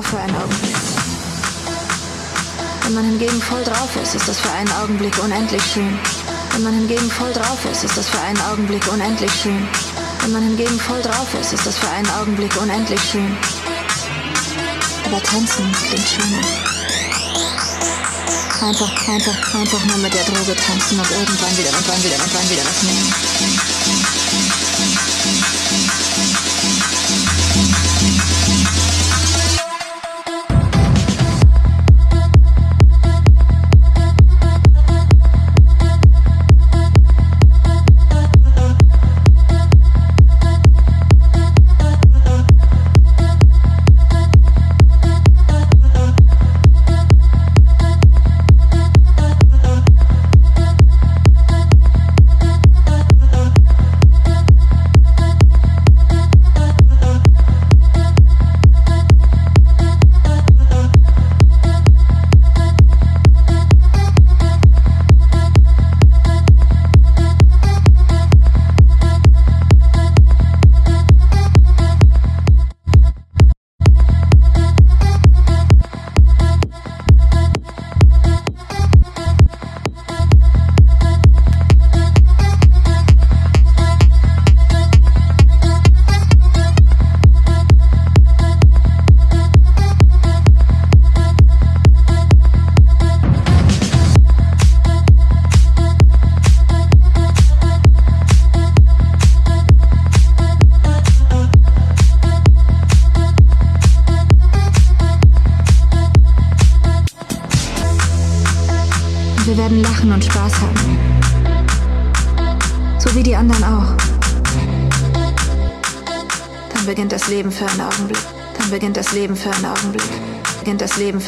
Auf für einen Augenblick. Wenn man hingegen voll drauf ist, ist das für einen Augenblick unendlich schön. Wenn man hingegen voll drauf ist, ist das für einen Augenblick unendlich schön. Wenn man hingegen voll drauf ist, ist das für einen Augenblick unendlich schön. Aber tanzen klingt schöner. Einfach, einfach, einfach nur mit der Droge tanzen und irgendwann wieder, irgendwann wieder, irgendwann wieder was nehmen.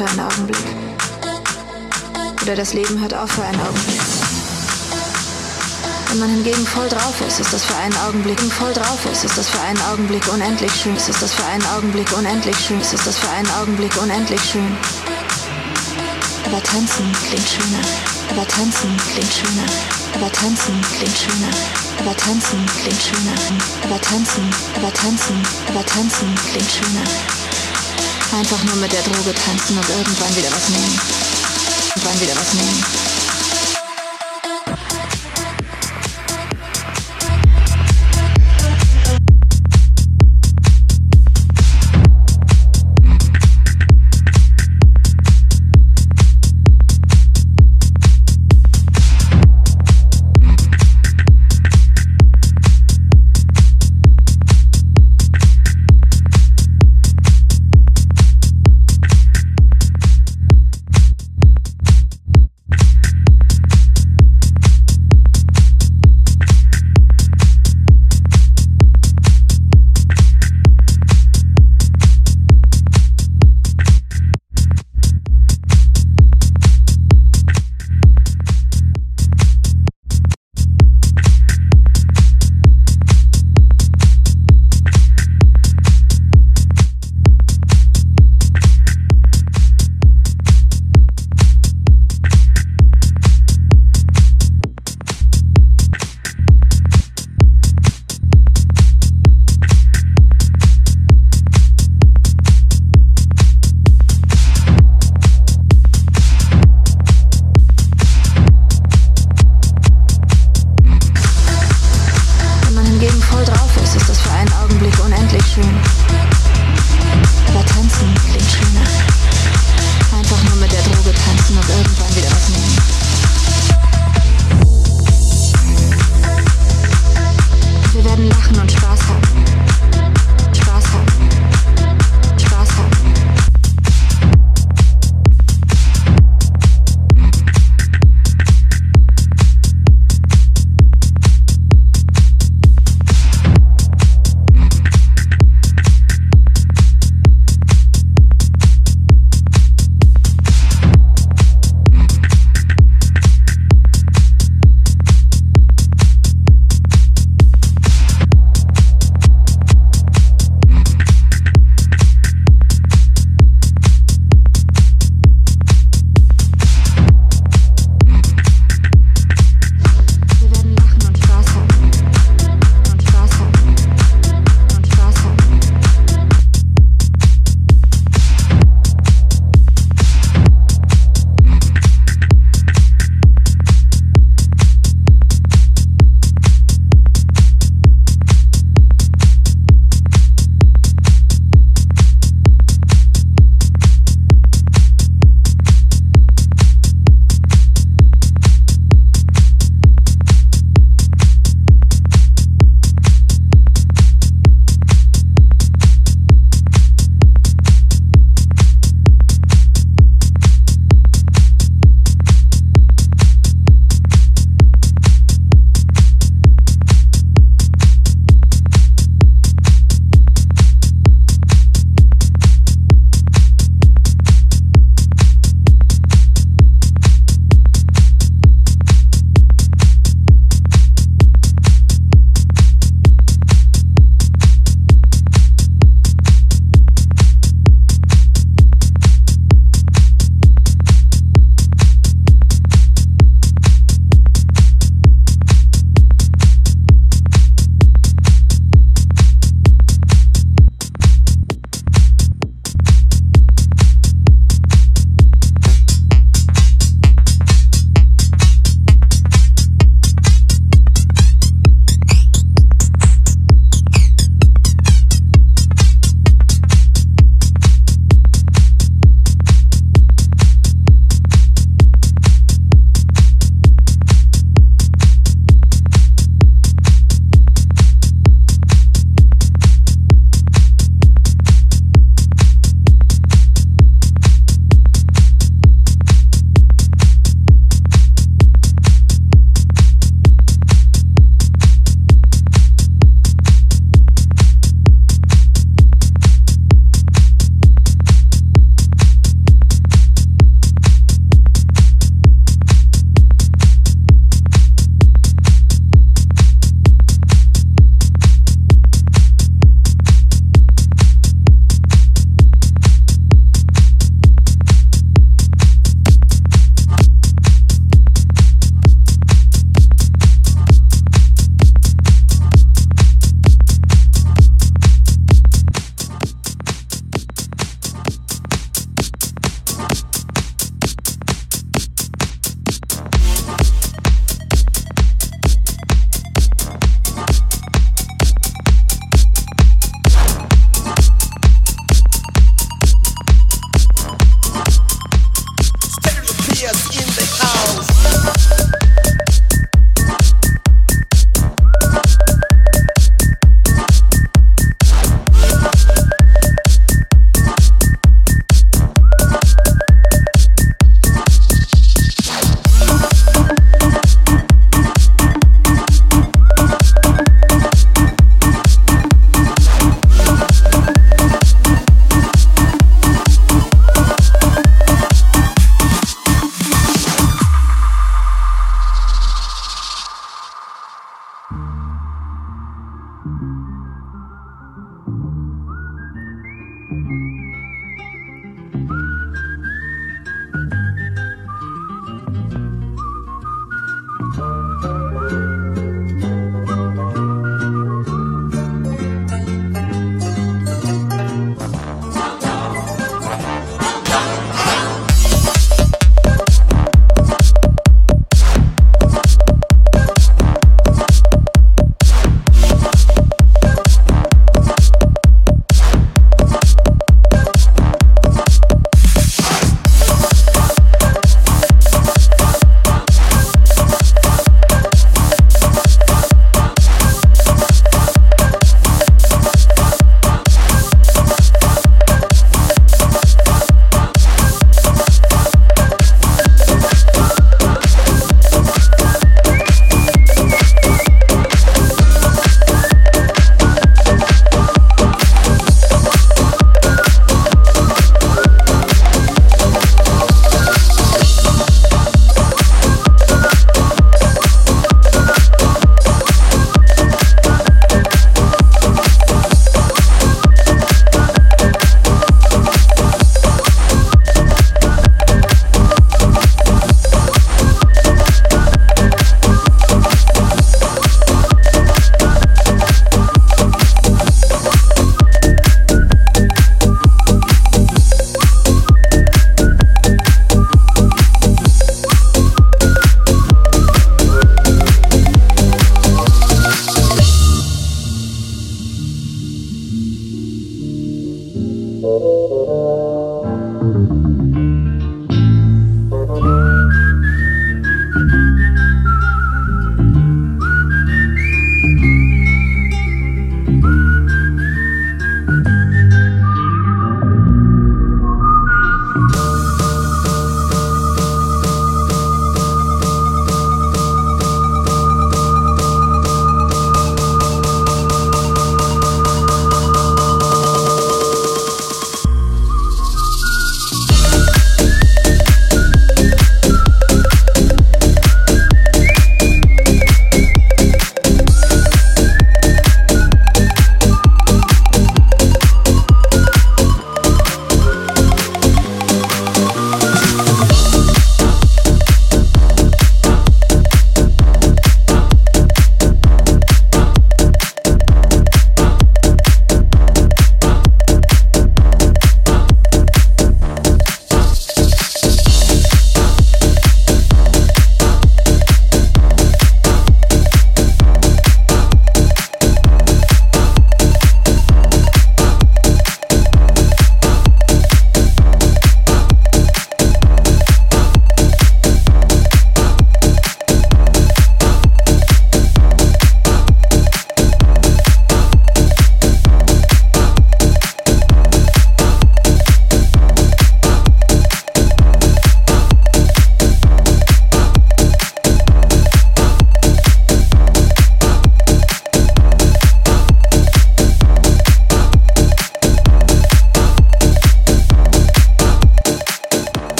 Für einen Augenblick. Oder das Leben hört auf für einen Augenblick. Wenn man hingegen voll drauf ist, ist das für einen Augenblick voll drauf ist, ist das für einen Augenblick unendlich schön, ist das für einen Augenblick unendlich schön, ist das für einen Augenblick unendlich schön. Aber tanzen klingt schöner. Aber tanzen klingt schöner. Aber tanzen klingt schöner. Aber tanzen klingt schöner. Aber tanzen, aber tanzen, aber tanzen klingt schöner. Einfach nur mit der Droge tanzen und irgendwann wieder was nehmen. Irgendwann wieder was nehmen.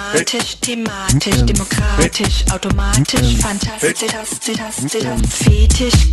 Aromatisch, thematisch, demokratisch, automatisch, fantastisch, fetisch,